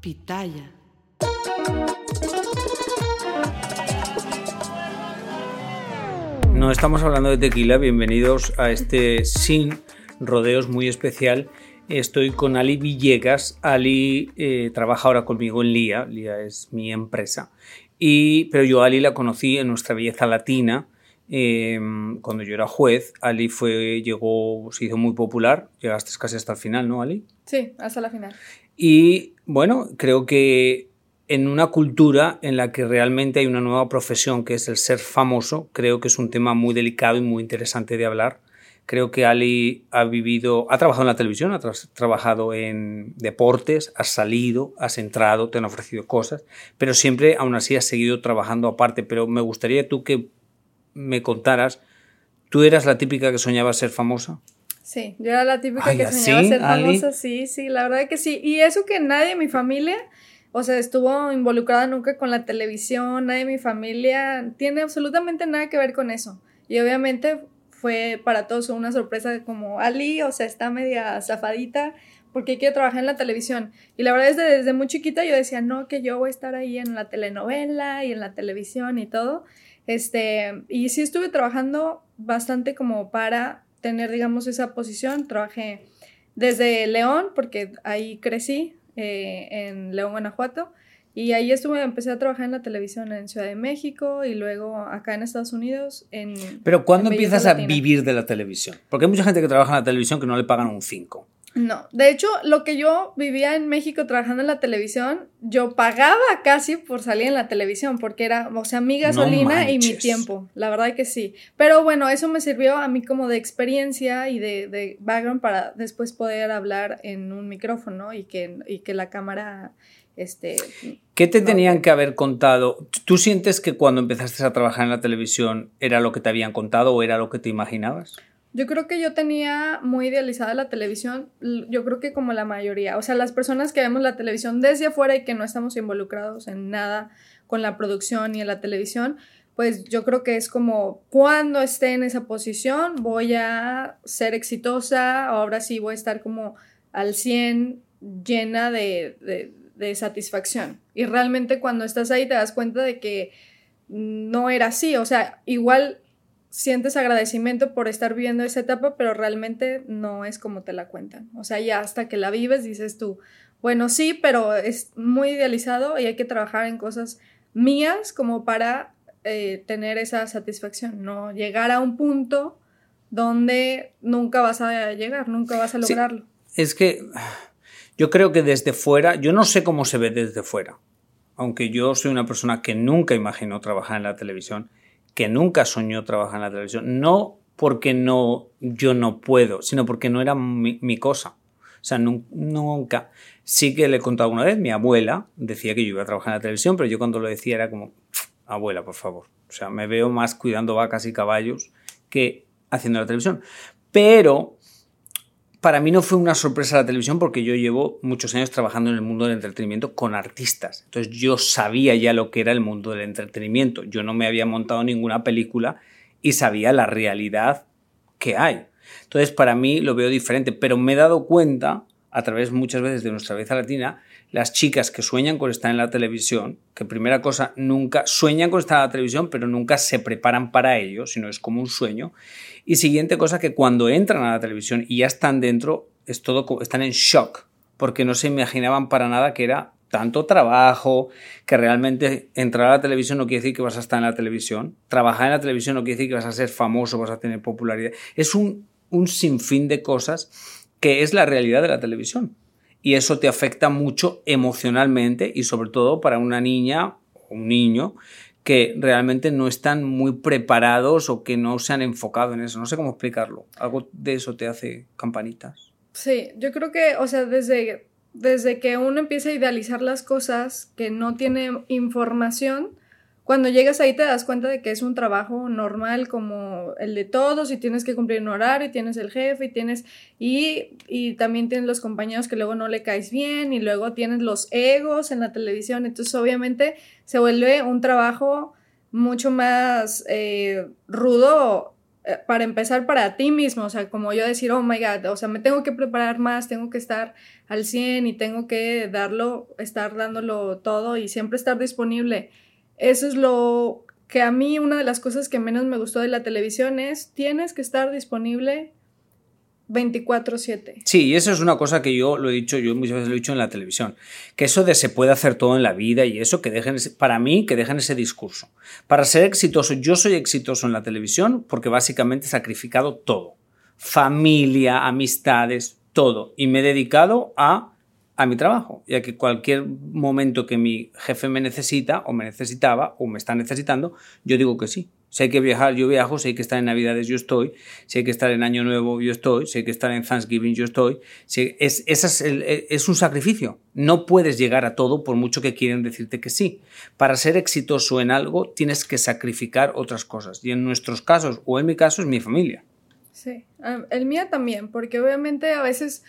Pitaya. No estamos hablando de tequila, bienvenidos a este sin rodeos muy especial. Estoy con Ali Villegas. Ali eh, trabaja ahora conmigo en LIA, LIA es mi empresa. Y, pero yo Ali la conocí en nuestra belleza latina, eh, cuando yo era juez. Ali fue, llegó, se hizo muy popular, llegaste casi hasta el final, ¿no, Ali? Sí, hasta la final. Y bueno, creo que en una cultura en la que realmente hay una nueva profesión que es el ser famoso, creo que es un tema muy delicado y muy interesante de hablar. Creo que Ali ha vivido, ha trabajado en la televisión, ha trabajado en deportes, has salido, has entrado, te han ofrecido cosas, pero siempre aún así has seguido trabajando aparte. Pero me gustaría tú que me contaras, ¿tú eras la típica que soñaba ser famosa? Sí, yo era la típica que soñaba ser famosa, sí, sí, la verdad que sí. Y eso que nadie en mi familia, o sea, estuvo involucrada nunca con la televisión, nadie en mi familia tiene absolutamente nada que ver con eso. Y obviamente fue para todos una sorpresa como Ali, o sea, está media zafadita porque quiere trabajar en la televisión. Y la verdad es que desde muy chiquita yo decía, no, que yo voy a estar ahí en la telenovela y en la televisión y todo. Este, y sí estuve trabajando bastante como para tener, digamos, esa posición. Trabajé desde León, porque ahí crecí, eh, en León, Guanajuato. Y ahí estuve, empecé a trabajar en la televisión en Ciudad de México y luego acá en Estados Unidos. En, Pero ¿cuándo empiezas a vivir de la televisión? Porque hay mucha gente que trabaja en la televisión que no le pagan un 5. No, de hecho, lo que yo vivía en México trabajando en la televisión, yo pagaba casi por salir en la televisión, porque era, o sea, mi gasolina y mi tiempo, la verdad que sí. Pero bueno, eso me sirvió a mí como de experiencia y de, de background para después poder hablar en un micrófono y que, y que la cámara, este... ¿Qué te tenían que haber contado? ¿Tú sientes que cuando empezaste a trabajar en la televisión era lo que te habían contado o era lo que te imaginabas? Yo creo que yo tenía muy idealizada la televisión, yo creo que como la mayoría, o sea, las personas que vemos la televisión desde afuera y que no estamos involucrados en nada con la producción y en la televisión, pues yo creo que es como cuando esté en esa posición voy a ser exitosa, ahora sí voy a estar como al 100 llena de, de, de satisfacción. Y realmente cuando estás ahí te das cuenta de que no era así, o sea, igual sientes agradecimiento por estar viviendo esa etapa, pero realmente no es como te la cuentan. O sea, ya hasta que la vives dices tú, bueno, sí, pero es muy idealizado y hay que trabajar en cosas mías como para eh, tener esa satisfacción, no llegar a un punto donde nunca vas a llegar, nunca vas a lograrlo. es que yo creo que desde fuera, yo no sé cómo se ve desde fuera, aunque yo soy una persona que nunca imaginó trabajar en la televisión, que nunca soñó trabajar en la televisión. No porque no, yo no puedo, sino porque no era mi, cosa. O sea, nunca. Sí que le he contado alguna vez, mi abuela decía que yo iba a trabajar en la televisión, pero yo cuando lo decía era como, abuela, por favor. O sea, me veo más cuidando vacas y caballos que haciendo la televisión. Pero para mí no fue una sorpresa la televisión porque yo llevo muchos años trabajando en el mundo del entretenimiento con artistas. Entonces yo sabía ya lo que era el mundo del entretenimiento. Yo no me había montado ninguna película y sabía la realidad que hay. Entonces para mí lo veo diferente, pero me he dado cuenta a través muchas veces de nuestra belleza latina, las chicas que sueñan con estar en la televisión, que primera cosa, nunca sueñan con estar en la televisión, pero nunca se preparan para ello, sino es como un sueño. Y siguiente cosa, que cuando entran a la televisión y ya están dentro, es todo, están en shock, porque no se imaginaban para nada que era tanto trabajo, que realmente entrar a la televisión no quiere decir que vas a estar en la televisión, trabajar en la televisión no quiere decir que vas a ser famoso, vas a tener popularidad. Es un, un sinfín de cosas que es la realidad de la televisión. Y eso te afecta mucho emocionalmente y sobre todo para una niña o un niño que realmente no están muy preparados o que no se han enfocado en eso. No sé cómo explicarlo. ¿Algo de eso te hace campanitas? Sí, yo creo que, o sea, desde, desde que uno empieza a idealizar las cosas que no tiene información, cuando llegas ahí te das cuenta de que es un trabajo normal como el de todos y tienes que cumplir un horario y tienes el jefe y tienes y, y también tienes los compañeros que luego no le caes bien y luego tienes los egos en la televisión. Entonces obviamente se vuelve un trabajo mucho más eh, rudo eh, para empezar para ti mismo, o sea, como yo decir, oh my god, o sea, me tengo que preparar más, tengo que estar al 100 y tengo que darlo, estar dándolo todo y siempre estar disponible eso es lo que a mí una de las cosas que menos me gustó de la televisión es tienes que estar disponible 24/7. Sí, y eso es una cosa que yo lo he dicho, yo muchas veces lo he dicho en la televisión, que eso de se puede hacer todo en la vida y eso que dejen, para mí, que dejen ese discurso. Para ser exitoso, yo soy exitoso en la televisión porque básicamente he sacrificado todo. Familia, amistades, todo. Y me he dedicado a a mi trabajo, ya que cualquier momento que mi jefe me necesita o me necesitaba o me está necesitando, yo digo que sí. Si hay que viajar, yo viajo, si hay que estar en Navidades, yo estoy, si hay que estar en Año Nuevo, yo estoy, si hay que estar en Thanksgiving, yo estoy. Es, es, es un sacrificio. No puedes llegar a todo por mucho que quieren decirte que sí. Para ser exitoso en algo tienes que sacrificar otras cosas. Y en nuestros casos, o en mi caso, es mi familia. Sí, el mío también, porque obviamente a veces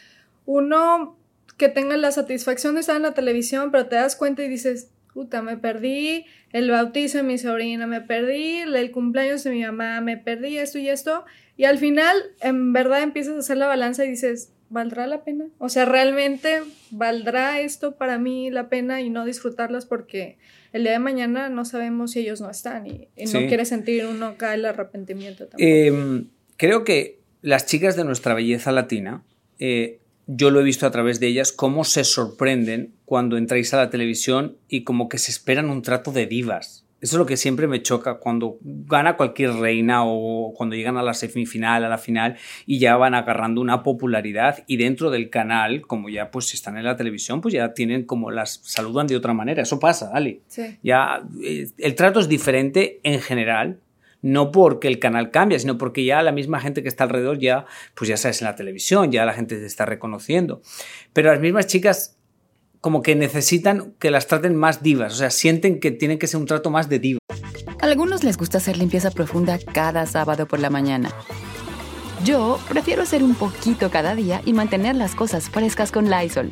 uno que tengan la satisfacción de estar en la televisión, pero te das cuenta y dices, puta, me perdí el bautizo de mi sobrina, me perdí el cumpleaños de mi mamá, me perdí esto y esto. Y al final, en verdad, empiezas a hacer la balanza y dices, ¿valdrá la pena? O sea, ¿realmente valdrá esto para mí la pena y no disfrutarlas porque el día de mañana no sabemos si ellos no están y, no quiere sentir uno acá el arrepentimiento tampoco. Em, creo que las chicas de nuestra belleza latina eh, yo lo he visto a través de ellas, cómo se sorprenden cuando entráis a la televisión y como que se esperan un trato de divas. Eso es lo que siempre me choca cuando gana cualquier reina o cuando llegan a la semifinal, a la final y ya van agarrando una popularidad y dentro del canal, como ya pues están en la televisión, pues ya tienen como las saludan de otra manera. Eso pasa, Ali. Ya eh, el trato es diferente en general, no porque el canal cambia, sino porque ya la misma gente que está alrededor ya, pues ya sabes, en la televisión, ya la gente te está reconociendo. Pero las mismas chicas como que necesitan que las traten más divas, o sea, sienten que tienen que ser un trato más de diva. A algunos les gusta hacer limpieza profunda cada sábado por la mañana. Yo prefiero hacer un poquito cada día y mantener las cosas frescas con Lysol.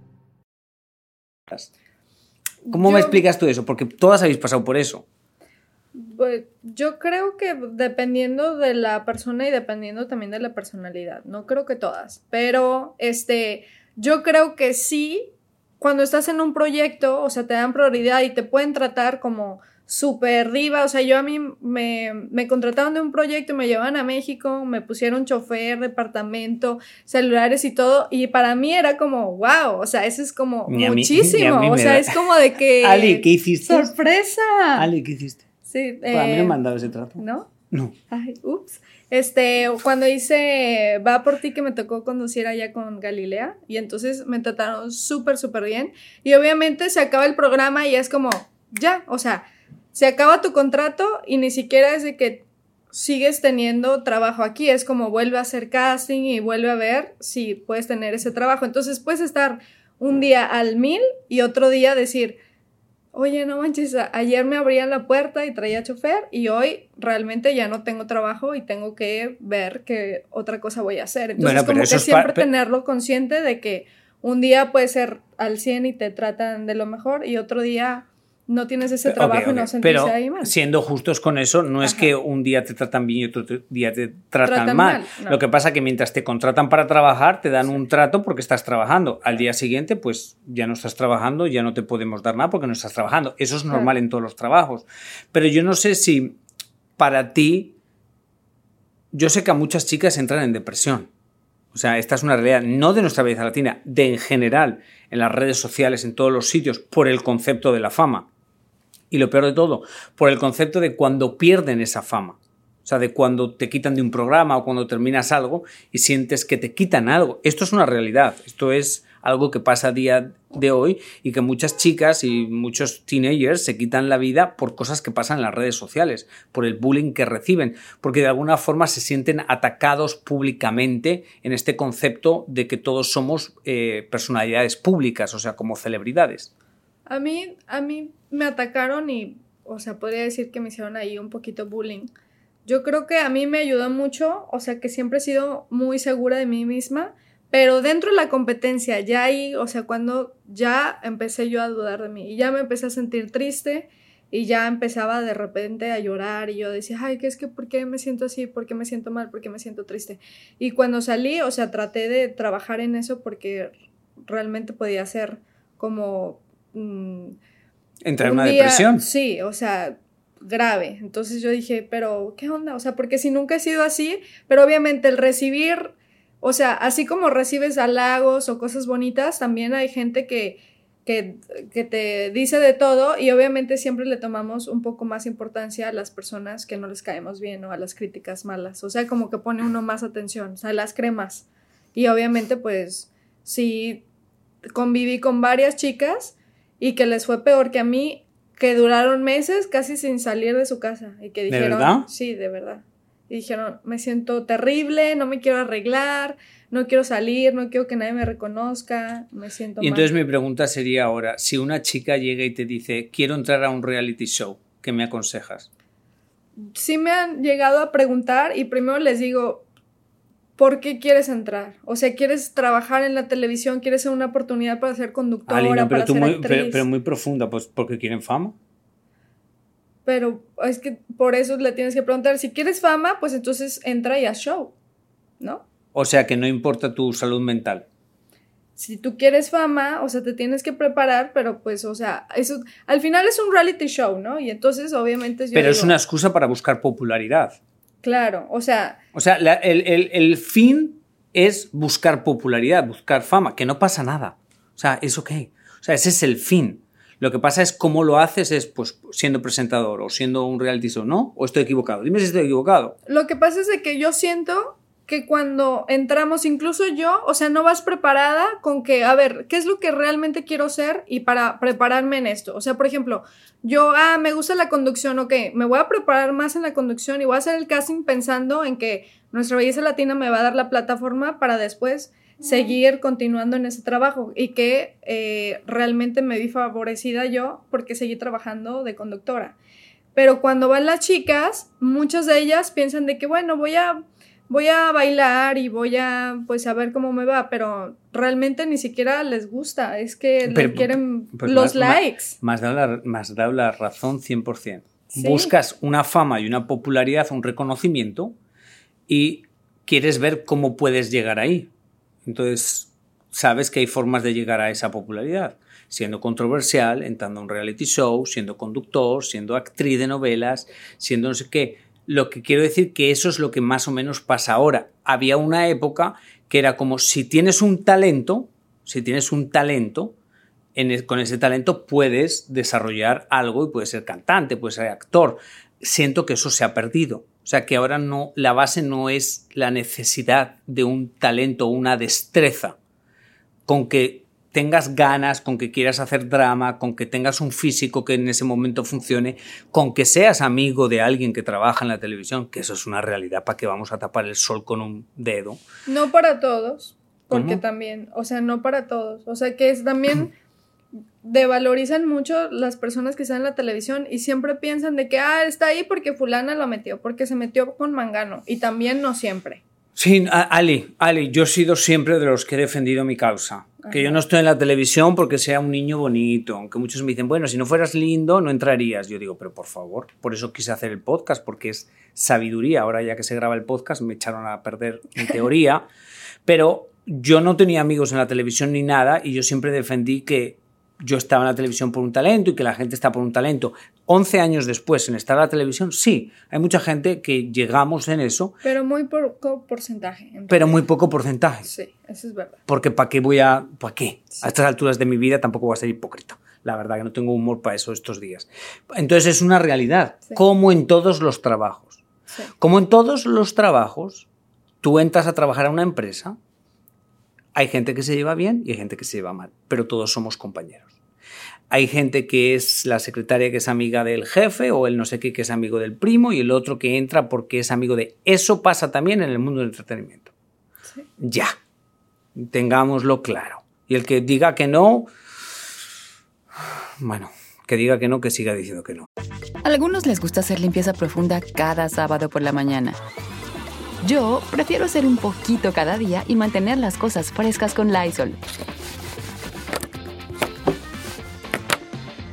¿Cómo me explicas tú eso? Porque todas habéis pasado por eso. Pues, yo creo que dependiendo de la persona y dependiendo también de la personalidad, no creo que todas, pero este, yo creo que sí, cuando estás en un proyecto, o sea, te dan prioridad y te pueden tratar como súper diva. O sea, yo a mí me, me, contrataron de un proyecto, me llevaban a México, me pusieron chofer, departamento, celulares y todo. Y para mí era como, wow, o sea, eso es como muchísimo. o sea, es como de que. Ali, ¿qué hiciste? ¡Sorpresa! Ali, ¿qué hiciste? Sí. Pues a mí me han mandado ese trato. ¿No? No. Ay, ups. Este, cuando hice Va por ti que me tocó conducir allá con Galilea y entonces me trataron súper, súper bien. Y obviamente se acaba el programa y es como, ya, o sea, se acaba tu contrato y ni siquiera es de que sigues teniendo trabajo aquí, es como vuelve a hacer casting y vuelve a ver si puedes tener ese trabajo. Entonces puedes estar un día al mil y otro día decir, oye, no manches, ayer me abrían la puerta y traía chofer y hoy realmente ya no tengo trabajo y tengo que ver qué otra cosa voy a hacer. Entonces, como que siempre tenerlo consciente de que un día puede ser al 100 y te tratan de lo mejor y otro día no tienes ese trabajo y no Pero ahí mal. siendo justos con eso, no es que un día te tratan bien y otro día te tratan, mal. Lo que pasa es que mientras te contratan para trabajar, te dan un trato porque estás trabajando. Al día siguiente, pues ya no estás trabajando, ya no te podemos dar nada porque no estás trabajando. Eso es normal en todos los trabajos. Pero yo no sé si para ti, yo sé que a muchas chicas entran en depresión. O sea, esta es una realidad no de nuestra belleza latina, de en general, en las redes sociales, en todos los sitios, por el concepto de la fama. Y lo peor de todo, por el concepto de cuando pierden esa fama. O sea, de cuando te quitan de un programa o cuando terminas algo y sientes que te quitan algo. Esto es una realidad. Esto es algo que pasa a día de hoy y que muchas chicas y muchos teenagers se quitan la vida por cosas que pasan en las redes sociales, por el bullying que reciben, porque de alguna forma se sienten atacados públicamente en este concepto de que todos somos eh, personalidades públicas, o sea, como celebridades. A mí, a mí me atacaron y, o sea, podría decir que me hicieron ahí un poquito bullying. Yo creo que a mí me ayudó mucho, o sea, que siempre he sido muy segura de mí misma, pero dentro de la competencia, ya ahí, o sea, cuando ya empecé yo a dudar de mí y ya me empecé a sentir triste y ya empezaba de repente a llorar y yo decía, ay, ¿qué es que por qué me siento así? ¿Por qué me siento mal? ¿Por qué me siento triste? Y cuando salí, o sea, traté de trabajar en eso porque realmente podía ser como Mm, Entrar en una depresión. Sí, o sea, grave. Entonces yo dije, pero ¿qué onda? O sea, porque si nunca he sido así, pero obviamente el recibir, o sea, así como recibes halagos o cosas bonitas, también hay gente que, que, que, te dice de todo y obviamente siempre le tomamos un poco más importancia a las personas que no les caemos bien o a las críticas malas. O sea, como que pone uno más atención, o sea, las cremas. Y obviamente, pues, sí, conviví con varias chicas y que les fue peor que a mí, que duraron meses casi sin salir de su casa y que dijeron, ¿De verdad? sí, de verdad. Y dijeron, me siento terrible, no me quiero arreglar, no quiero salir, no quiero que nadie me reconozca, me siento Y entonces mi pregunta sería ahora, si una chica llega y te dice, quiero entrar a un reality show, ¿qué me aconsejas? Sí me han llegado a preguntar y primero les digo, ¿por qué quieres entrar? O sea, ¿quieres trabajar en la televisión? ¿Quieres una oportunidad para ser conductora, pero para ser muy, Pero, muy profunda, pues porque quieren fama. Pero es que por eso le tienes que preguntar, si quieres fama, pues entonces entra y haz show, ¿no? O sea, que no importa tu salud mental. Si tú quieres fama, o sea, te tienes que preparar, pero pues, o sea, eso, al final es un reality show, ¿no? Y entonces, obviamente... pero es una excusa para buscar popularidad. Claro, o sea... O sea, el, fin es buscar popularidad, buscar fama, que no pasa nada. O sea, es ok. O sea, ese es el fin. Lo que pasa es cómo lo haces es pues siendo presentador o siendo un reality show, ¿no? ¿O estoy equivocado? Dime si estoy equivocado. Lo que pasa es de que yo siento que cuando entramos, incluso yo, o sea, no vas preparada con que, a ver, ¿qué es lo que realmente quiero ser y para prepararme en esto? O sea, por ejemplo, yo, ah, me gusta la conducción, ok, me voy a preparar más en la conducción y voy a hacer el casting pensando en que nuestra belleza latina me va a dar la plataforma para después seguir continuando en ese trabajo y que eh, realmente me vi favorecida yo porque seguí trabajando de conductora. Pero cuando van las chicas, muchas de ellas piensan de que, bueno, voy a voy a bailar y voy a pues a ver cómo me va, pero realmente ni siquiera les gusta, es que le quieren los likes. Más, da la, más da la razón 100%. Buscas una fama y una popularidad, un reconocimiento y quieres ver cómo puedes llegar ahí. Entonces, sabes que hay formas de llegar a esa popularidad. Siendo controversial, entrando a un reality show, siendo conductor, siendo actriz de novelas, siendo no sé qué lo que quiero decir que eso es lo que más o menos pasa ahora. Había una época que era como si tienes un talento, si tienes un talento, con ese talento puedes desarrollar algo y puedes ser cantante, puedes ser actor. Siento que eso se ha perdido. O sea que ahora no, la base no es la necesidad de un talento una destreza con que tengas ganas, con que quieras hacer drama, con que tengas un físico que en ese momento funcione, con que seas amigo de alguien que trabaja en la televisión, que eso es una realidad para que vamos a tapar el sol con un dedo. No para todos, porque también, o sea, no para todos, o sea que es también devalorizan mucho las personas que están en la televisión y siempre piensan de que, ah, está ahí porque fulana lo metió, porque se metió con Mangano, y también no siempre. Sí, Ali, Ali, yo he sido siempre de los que he defendido mi causa. Que yo no estoy en la televisión porque sea un niño bonito, aunque muchos me dicen, bueno, si no fueras lindo no entrarías. Yo digo, pero por favor, por eso quise hacer el podcast, porque es sabiduría. Ahora ya que se graba el podcast me echaron a perder en teoría, pero yo no tenía amigos en la televisión ni nada y yo siempre defendí que yo estaba en la televisión por un talento y que la gente está por un talento. 11 años después en estar la televisión, sí, hay mucha gente que llegamos en eso. Pero muy poco porcentaje. Pero muy poco porcentaje. Sí, eso es verdad. Porque ¿para qué voy a...? ¿Para qué? A estas alturas de mi vida tampoco voy a ser hipócrita. La verdad que no tengo humor para eso estos días. Entonces es una realidad, como en todos los trabajos. Como en todos los trabajos, tú entras a trabajar a una empresa, hay gente que se lleva bien y hay gente que se lleva mal, pero todos somos compañeros. Hay gente que es la secretaria que es amiga del jefe o el no sé qué que es amigo del primo y el otro que entra porque es amigo de... Eso pasa también en el mundo del entretenimiento. Ya. Tengámoslo claro. Y el que diga que no, bueno, que diga que no, que siga diciendo que no. A algunos les gusta hacer limpieza profunda cada sábado por la mañana. Yo prefiero hacer un poquito cada día y mantener las cosas frescas con Lysol.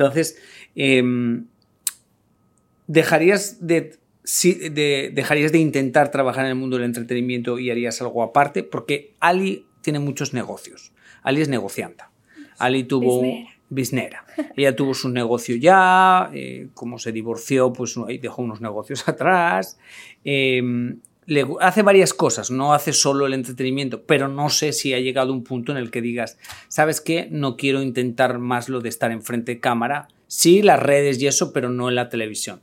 Entonces, em, dejarías de, dejarías de intentar trabajar en el mundo del entretenimiento y harías algo aparte, porque Ali tiene muchos negocios. Ali es negocianta. Ali tuvo... Bisnera. Ella tuvo su negocio ya, eh, como se divorció, pues dejó unos negocios atrás. Em, le hace varias cosas, no hace solo el entretenimiento, pero no sé si ha llegado un punto en el que digas, ¿sabes qué? No quiero intentar más lo de estar enfrente de cámara. Sí, las redes y eso, pero no en la televisión.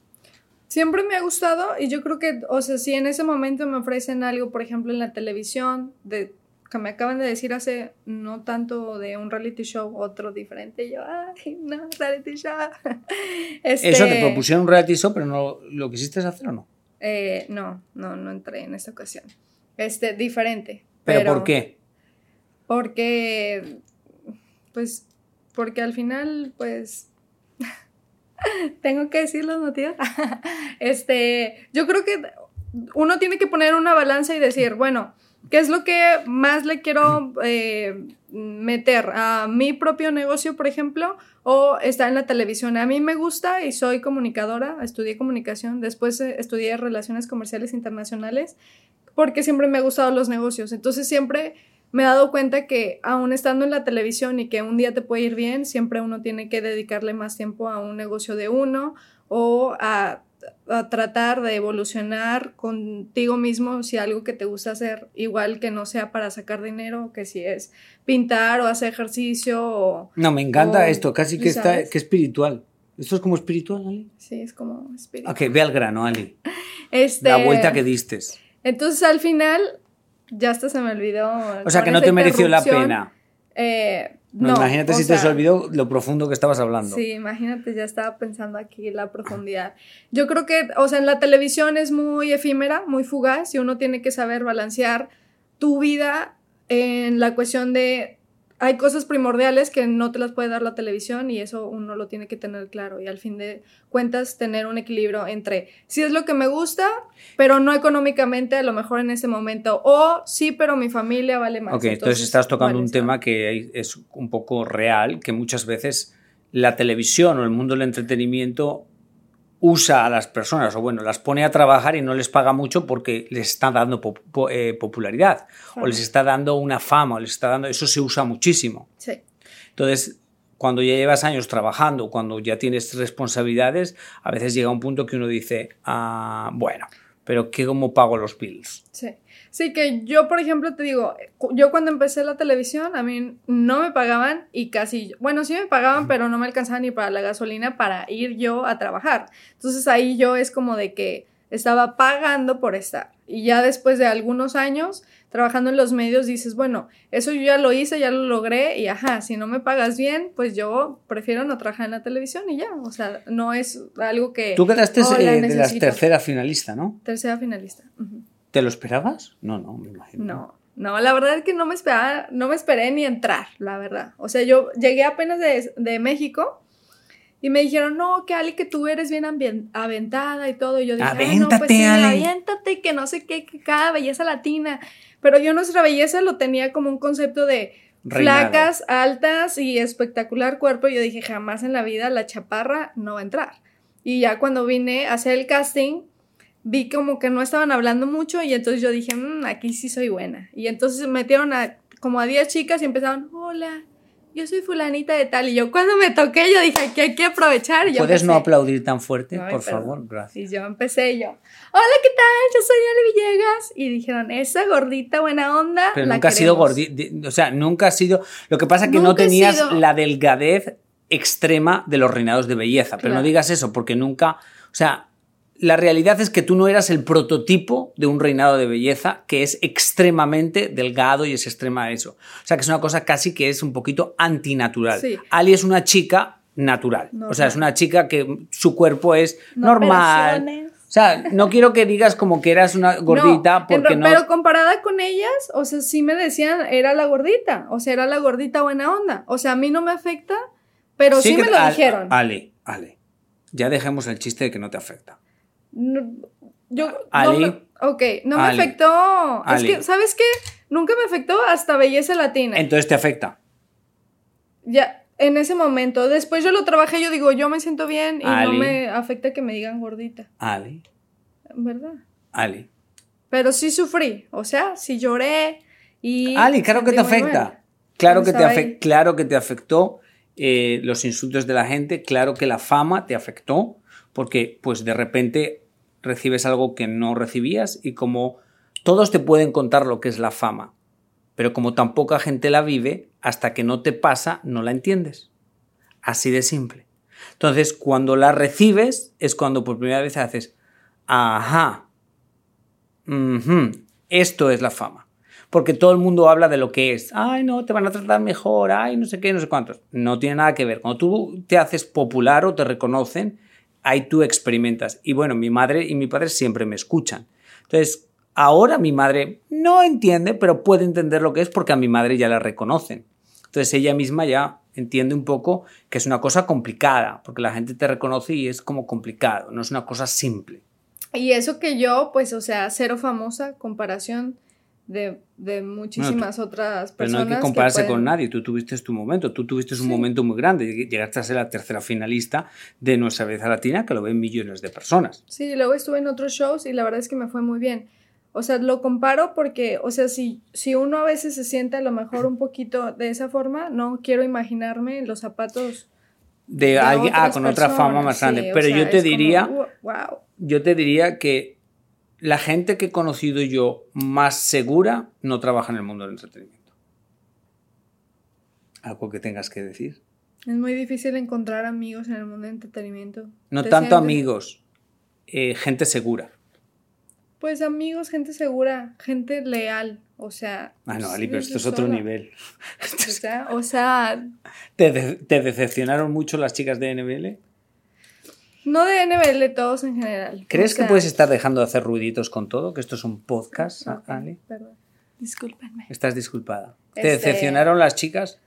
Siempre me ha gustado y yo creo que, o sea, si en ese momento me ofrecen algo, por ejemplo, en la televisión, de, que me acaban de decir hace no tanto de un reality show, otro diferente, yo, ay, no, reality show. Este eso te propusieron un reality show, pero no lo quisiste hacer o no? Eh, no, no, no entré en esta ocasión. Este, diferente. ¿Pero, por qué? Porque, pues, porque al final, pues, tengo que decir los motivos. este, yo creo que uno tiene que poner una balanza y decir, bueno, ¿qué es lo que más le quiero eh, meter a mi propio negocio, por ejemplo, o está en la televisión. A mí me gusta y soy comunicadora, estudié comunicación, después eh, estudié relaciones comerciales internacionales, porque siempre me ha gustado los negocios. Entonces siempre me he dado cuenta que aún estando en la televisión y que un día te puede ir bien, siempre uno tiene que dedicarle más tiempo a un negocio de uno o a a tratar de evolucionar contigo mismo si algo que te gusta hacer, igual que no sea para sacar dinero, que si es pintar o hacer ejercicio o... No, me encanta esto, casi que está, que espiritual. ¿Esto es como espiritual, Ali? Sí, es como espiritual. Ok, ve al grano, Ali. Este, La vuelta que diste. Entonces al final, ya hasta se me olvidó. O sea, que no te mereció la pena. Eh, no, imagínate si te se olvidó lo profundo que estabas hablando. Sí, imagínate, ya estaba pensando aquí la profundidad. Yo creo que, o sea, en la televisión es muy efímera, muy fugaz, y uno tiene que saber balancear tu vida en la cuestión de hay cosas primordiales que no te las puede dar la televisión y eso uno lo tiene que tener claro y al fin de cuentas tener un equilibrio entre si es lo que me gusta, pero no económicamente a lo mejor en ese momento o sí, pero mi familia vale más. Ok, entonces, estás tocando un tema que es un poco real, que muchas veces la televisión o el mundo del entretenimiento usa a las personas, o bueno, las pone a trabajar y no les paga mucho porque les está dando eh, popularidad, o les está dando una fama, o les está dando, eso se usa muchísimo. Sí. Entonces, cuando ya llevas años trabajando, cuando ya tienes responsabilidades, a veces llega un punto que uno dice, ah, bueno, pero ¿qué cómo pago los bills? Sí. Sí, que yo, por ejemplo, te digo, yo cuando empecé la televisión, a mí no me pagaban y casi, bueno, sí me pagaban, pero no me alcanzaba ni para la gasolina para ir yo a trabajar. Entonces ahí yo es como de que estaba pagando por estar. Y ya después de algunos años trabajando en los medios dices, bueno, eso yo ya lo hice, ya lo logré y ajá, si no me pagas bien, pues yo prefiero no trabajar en la televisión y ya. O sea, no es algo que... Tú quedaste oh, eh, de la tercera finalista, ¿no? Tercera finalista. ¿Te lo esperabas? No, no, me imagino. No, no, la verdad es que no me esperaba, no me esperé ni entrar, la verdad. O sea, yo llegué apenas de, de México y me dijeron, no, que Ali, que tú eres bien aventada y todo. Y yo dije, Ay, no, pues sí, aviéntate, que no sé qué, que cada belleza latina. Pero yo nuestra belleza lo tenía como un concepto de flacas, altas y espectacular cuerpo. Y yo dije, jamás en la vida la chaparra no va a entrar. Y ya cuando vine a hacer el casting, vi como que no estaban hablando mucho y entonces yo dije, mm, aquí sí soy buena. Y entonces metieron a como a 10 chicas y empezaron, hola, yo soy fulanita de tal. Y yo cuando me toqué, yo dije, aquí hay que aprovechar. ¿Puedes no aplaudir tan fuerte, por favor? Gracias. Y yo empecé yo, hola, ¿qué tal? Yo soy Ale Villegas. Y dijeron, esa gordita buena onda. Pero nunca ha sido gordita, o sea, nunca ha sido... Lo que pasa es que no tenías la delgadez extrema de los reinados de belleza. Pero no digas eso, porque nunca... O sea, la realidad es que tú no eras el prototipo de un reinado de belleza que es extremadamente delgado y es extrema eso. O sea, que es una cosa casi que es un poquito antinatural. Ali es una chica natural. O sea, es una chica que su cuerpo es normal. O sea, no quiero que digas como que eras una gordita porque no. Pero comparada con ellas, o sea, sí me decían, era la gordita. O sea, era la gordita buena onda. O sea, a mí no me afecta, pero sí, me lo dijeron. Ale, Ale, ya dejemos el chiste de que no te afecta. No, yo, Ali. No ok, no me afectó. Es que, ¿sabes qué? Nunca me afectó hasta belleza latina. Entonces te afecta. Ya, en ese momento. Después yo lo trabajé, yo digo, yo me siento bien y no me afecta que me digan gordita. Ali. ¿Verdad? Ali. Pero sí sufrí, o sea, sí lloré y... Ali, claro que te afecta. Claro que te, claro que te afectó eh, los insultos de la gente, claro que la fama te afectó, porque pues de repente recibes algo que no recibías y como todos te pueden contar lo que es la fama, pero como tan poca gente la vive, hasta que no te pasa, no la entiendes. Así de simple. Entonces, cuando la recibes, es cuando por primera vez haces, ajá, esto es la fama. Porque todo el mundo habla de lo que es. Ay, no, te van a tratar mejor, ay, no sé qué, no sé cuántos. No tiene nada que ver. Cuando tú te haces popular o te reconocen, ahí tú experimentas. Y bueno, mi madre y mi padre siempre me escuchan. Entonces, ahora mi madre no entiende, pero puede entender lo que es porque a mi madre ya la reconocen. Entonces ella misma ya entiende un poco que es una cosa complicada, porque la gente te reconoce y es como complicado, no es una cosa simple. Y eso que yo, pues, o sea, cero famosa, comparación de, muchísimas otras personas. Pero no hay que compararse con nadie, tú tuviste tu momento, tú tuviste un momento muy grande, llegaste a ser la tercera finalista de Nuestra Belleza Latina, que lo ven millones de personas. Sí, luego estuve en otros shows y la verdad es que me fue muy bien. O sea, lo comparo porque, o sea, si, si uno a veces se siente a lo mejor un poquito de esa forma, no quiero imaginarme los zapatos de, alguien, ah, con otra fama más grande. Pero yo te diría, wow. yo te diría que la gente que he conocido yo más segura no trabaja en el mundo del entretenimiento. ¿Algo que tengas que decir? Es muy difícil encontrar amigos en el mundo del entretenimiento. No tanto amigos, eh, gente segura. Pues amigos, gente segura, gente leal, o sea... Ah, no, Ali, pero esto es otro nivel. O sea... ¿Te, ¿Te, decepcionaron mucho las chicas de NBL? No de NBL, todos en general. ¿Crees que puedes estar dejando de hacer ruiditos con todo? Que esto es un podcast, Ali. Perdón. Discúlpenme. Estás disculpada. ¿Te este, decepcionaron las chicas?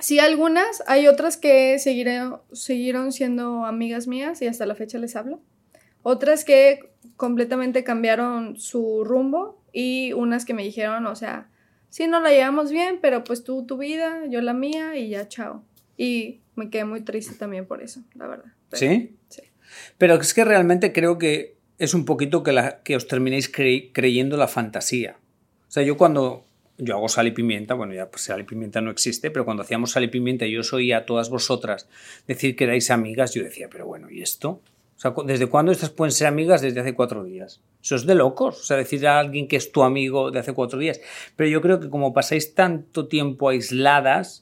Sí, algunas, hay otras que siguieron siendo amigas mías y hasta la fecha les hablo. Otras que completamente cambiaron su rumbo y unas que me dijeron, o sea, sí, no la llevamos bien, pero pues tú tu vida, yo la mía y ya, chao. Y me quedé muy triste también por eso, la verdad. ¿Sí? Sí. Pero es que realmente creo que es un poquito que, la, que os terminéis creyendo la fantasía. O sea, yo cuando yo hago sal y pimienta, bueno, ya pues sal y pimienta no existe, pero cuando hacíamos sal y pimienta yo os oía a todas vosotras decir que erais amigas, yo decía, pero bueno, ¿y esto? O sea, ¿desde cuándo estas pueden ser amigas? Desde hace cuatro días. Eso es de locos, o sea, decir a alguien que es tu amigo de hace cuatro días. Pero yo creo que como pasáis tanto tiempo aisladas,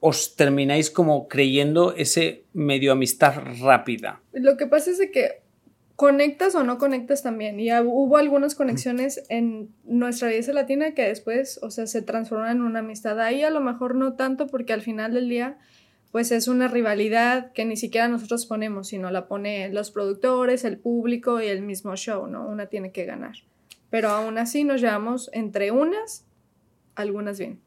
os termináis como creyendo ese medio amistad rápida. Lo que pasa es de que conectas o no conectas también. Y hubo algunas conexiones en nuestra belleza latina que después, o sea, se transforman en una amistad. Ahí a lo mejor no tanto porque al final del día, pues es una rivalidad que ni siquiera nosotros ponemos, sino la pone los productores, el público y el mismo show, ¿no? Una tiene que ganar. Pero aún así nos llevamos entre unas, algunas bien.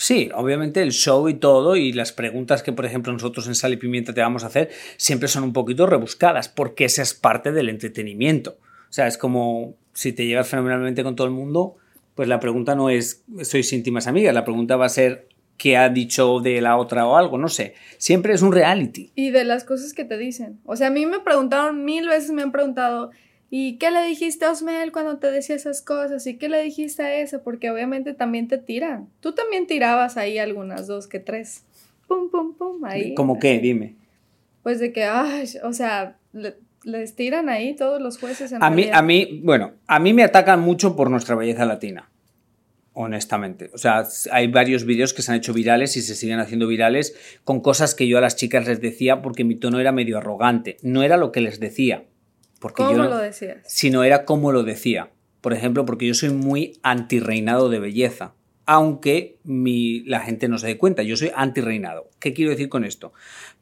Sí, obviamente el show y todo y las preguntas que, por ejemplo, nosotros en Sal y Pimienta te vamos a hacer siempre son un poquito rebuscadas porque esa es parte del entretenimiento. O sea, es como si te llevas fenomenalmente con todo el mundo, pues la pregunta no es ¿sois íntimas amigas? La pregunta va a ser ¿qué ha dicho de la otra o algo? No sé. Siempre es un reality. Y de las cosas que te dicen. O sea, a mí me preguntaron mil veces, me han preguntado ¿Y qué le dijiste a Osmel cuando te decía esas cosas? ¿Y qué le dijiste a ese? Porque obviamente también te tiran. Tú también tirabas ahí algunas, dos que tres. Pum, pum, pum, ahí. ¿Cómo qué? Dime. Pues de que, ay, o sea, les tiran ahí todos los jueces. En a mí, a mí, bueno, a mí me atacan mucho por nuestra belleza latina. Honestamente. O sea, hay varios vídeos que se han hecho virales y se siguen haciendo virales con cosas que yo a las chicas les decía porque mi tono era medio arrogante. No era lo que les decía ¿Cómo lo decías? Sino era como lo decía. Por ejemplo, porque yo soy muy anti-reinado de belleza. Aunque mi, la gente no se dé cuenta, yo soy anti-reinado. ¿Qué quiero decir con esto?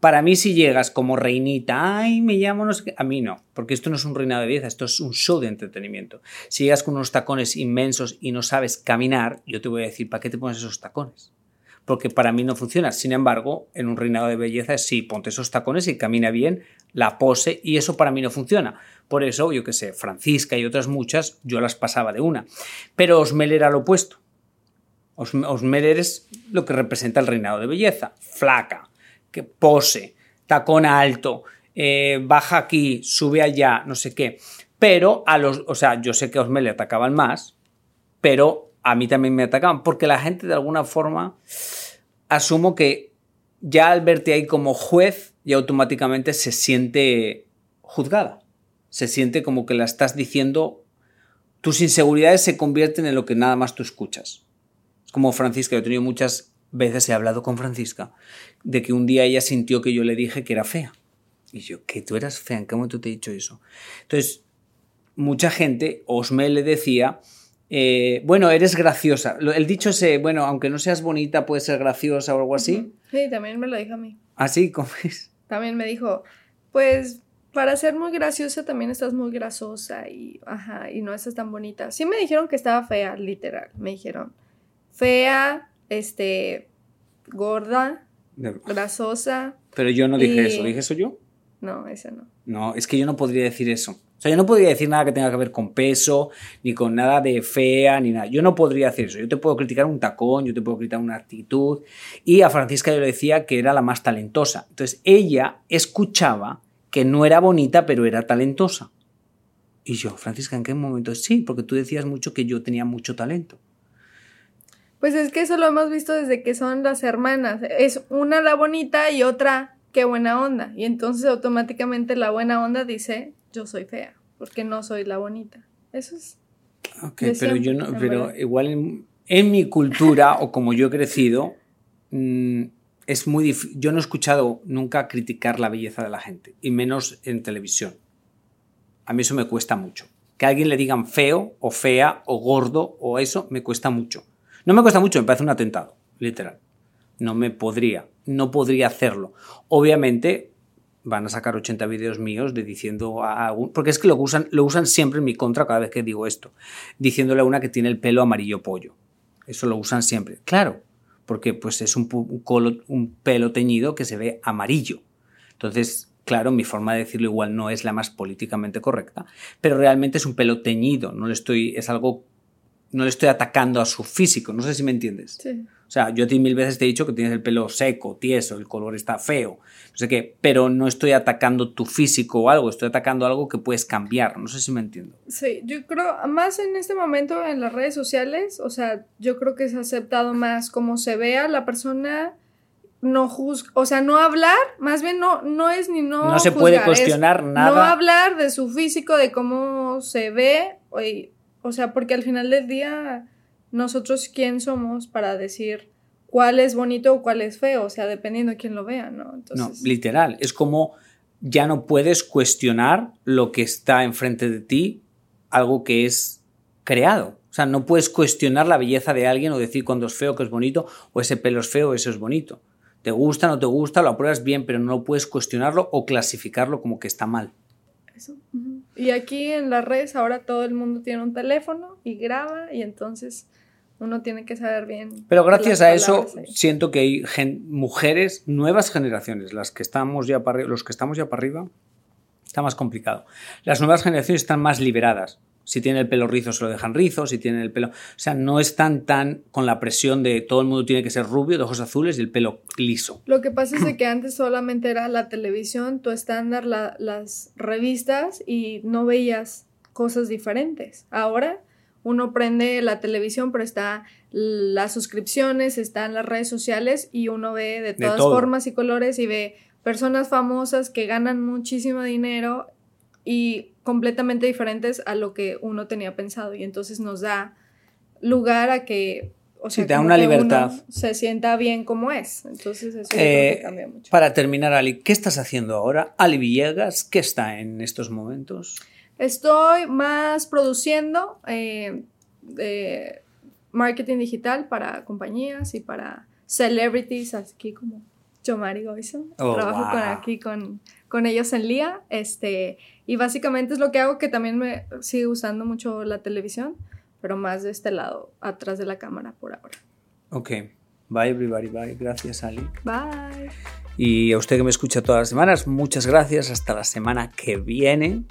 Para mí, si llegas como reinita, ay, me llamo no sé qué, a mí no, porque esto no es un reinado de belleza, esto es un show de entretenimiento. Si llegas con unos tacones inmensos y no sabes caminar, yo te voy a decir, ¿para qué te pones esos tacones? Porque para mí no funciona. Sin embargo, en un reinado de belleza es sí, ponte esos tacones y camina bien, la pose, y eso para mí no funciona. Por eso, yo que sé, Francisca y otras muchas, yo las pasaba de una. Pero Osmel era lo opuesto. Osmel es lo que representa el reinado de belleza. Flaca, que pose, tacón alto, eh, baja aquí, sube allá, no sé qué. Pero a los, o sea, yo sé que a Osmel le atacaban más, pero a mí también me atacaban, porque la gente de alguna forma asumo que ya al verte ahí como juez, ya automáticamente se siente juzgada. Se siente como que la estás diciendo, tus inseguridades se convierten en lo que nada más tú escuchas. Es como Francisca, yo he tenido muchas veces, he hablado con Francisca, de que un día ella sintió que yo le dije que era fea. Y yo, que tú eras fea, ¿en qué momento te he dicho eso? Entonces, mucha gente, Osme le decía, eh, bueno, eres graciosa. El dicho ese, bueno, aunque no seas bonita, puedes ser graciosa o algo así. Sí, también me lo dijo a mí. ¿Ah, sí? ¿Cómo es? También me dijo, pues para ser muy graciosa también estás muy grasosa y, ajá, y no estás tan bonita. Sí me dijeron que estaba fea, literal. Me dijeron, fea, este, gorda, grasosa. Pero yo no dije eso, ¿dije eso yo? No, ese no. No, es que yo no podría decir eso. O sea, yo no podría decir nada que tenga que ver con peso, ni con nada de fea, ni nada. Yo no podría hacer eso. Yo te puedo criticar un tacón, yo te puedo criticar una actitud. Y a Francisca yo le decía que era la más talentosa. Entonces ella escuchaba que no era bonita, pero era talentosa. Y yo, Francisca, ¿en qué momento? Sí, porque tú decías mucho que yo tenía mucho talento. Pues es que eso lo hemos visto desde que son las hermanas. Es una la bonita y otra qué buena onda. Y entonces automáticamente la buena onda dice, yo soy fea, porque no soy la bonita. Eso es. Ok, pero yo no, pero igual en, mi cultura o como yo he crecido, mm, es muy difícil. Yo no he escuchado nunca criticar la belleza de la gente, y menos en televisión. A mí eso me cuesta mucho. Que a alguien le digan feo o fea o gordo o eso, me cuesta mucho. No me cuesta mucho, me parece un atentado, literal. No me podría, no podría hacerlo. Obviamente, van a sacar 80 vídeos míos de diciendo a porque es que lo usan, lo usan siempre en mi contra cada vez que digo esto, diciéndole a una que tiene el pelo amarillo pollo. Eso lo usan siempre. Claro, porque pues es un, un pelo teñido que se ve amarillo. Entonces, claro, mi forma de decirlo igual no es la más políticamente correcta, pero realmente es un pelo teñido, no le estoy, es algo, no le estoy atacando a su físico, no sé si me entiendes. Sí. O sea, yo a ti mil veces te he dicho que tienes el pelo seco, tieso, el color está feo, no sé qué, pero no estoy atacando tu físico o algo, estoy atacando algo que puedes cambiar, no sé si me entiendo. Sí, yo creo, más en este momento en las redes sociales, o sea, yo creo que se ha aceptado más cómo se vea la persona, no juzga, o sea, no hablar, más bien no, no es ni no. No se puede cuestionar nada. No hablar de su físico, de cómo se ve, o, o sea, porque al final del día nosotros quién somos para decir cuál es bonito o cuál es feo, o sea, dependiendo de quién lo vea, ¿no? Entonces... No, literal, es como ya no puedes cuestionar lo que está enfrente de ti, algo que es creado. O sea, no puedes cuestionar la belleza de alguien o decir cuando es feo que es bonito, o ese pelo es feo eso es bonito. Te gusta, no te gusta, lo apruebas bien, pero no puedes cuestionarlo o clasificarlo como que está mal. Eso. Y aquí en las redes ahora todo el mundo tiene un teléfono y graba y entonces uno tiene que saber bien. Pero gracias a eso siento que hay mujeres, nuevas generaciones, las que estamos ya para, los que estamos ya para arriba, está más complicado. Las nuevas generaciones están más liberadas. Si tienen el pelo rizo, se lo dejan rizo. Si tienen el pelo. O sea, no están tan con la presión de todo el mundo tiene que ser rubio, de ojos azules y el pelo liso. Lo que pasa es que antes solamente era la televisión, tu estándar, las revistas y no veías cosas diferentes. Ahora uno prende la televisión, pero está las suscripciones, están las redes sociales y uno ve de todas formas y colores y ve personas famosas que ganan muchísimo dinero y completamente diferentes a lo que uno tenía pensado y entonces nos da lugar a que o sea, da una libertad. se sienta bien como es. Entonces eso eh, cambia mucho. Para terminar, Ali, ¿qué estás haciendo ahora? Ali Villegas, ¿qué está en estos momentos? Estoy más produciendo eh, marketing digital para compañías y para celebrities, aquí como Mari Goison. Oh, Trabajo con, aquí con, con, ellos en Lía. Este, y básicamente es lo que hago, que también me sigue usando mucho la televisión, pero más de este lado, atrás de la cámara por ahora. Ok. Bye, everybody. Bye. Gracias, Ali. Bye. Y a usted que me escucha todas las semanas, muchas gracias. Hasta la semana que viene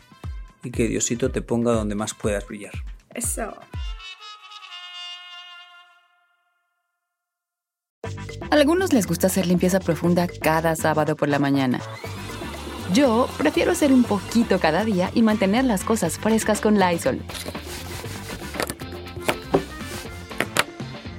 y que Diosito te ponga donde más puedas brillar. Eso. A algunos les gusta hacer limpieza profunda cada sábado por la mañana. Yo prefiero hacer un poquito cada día y mantener las cosas frescas con Lysol.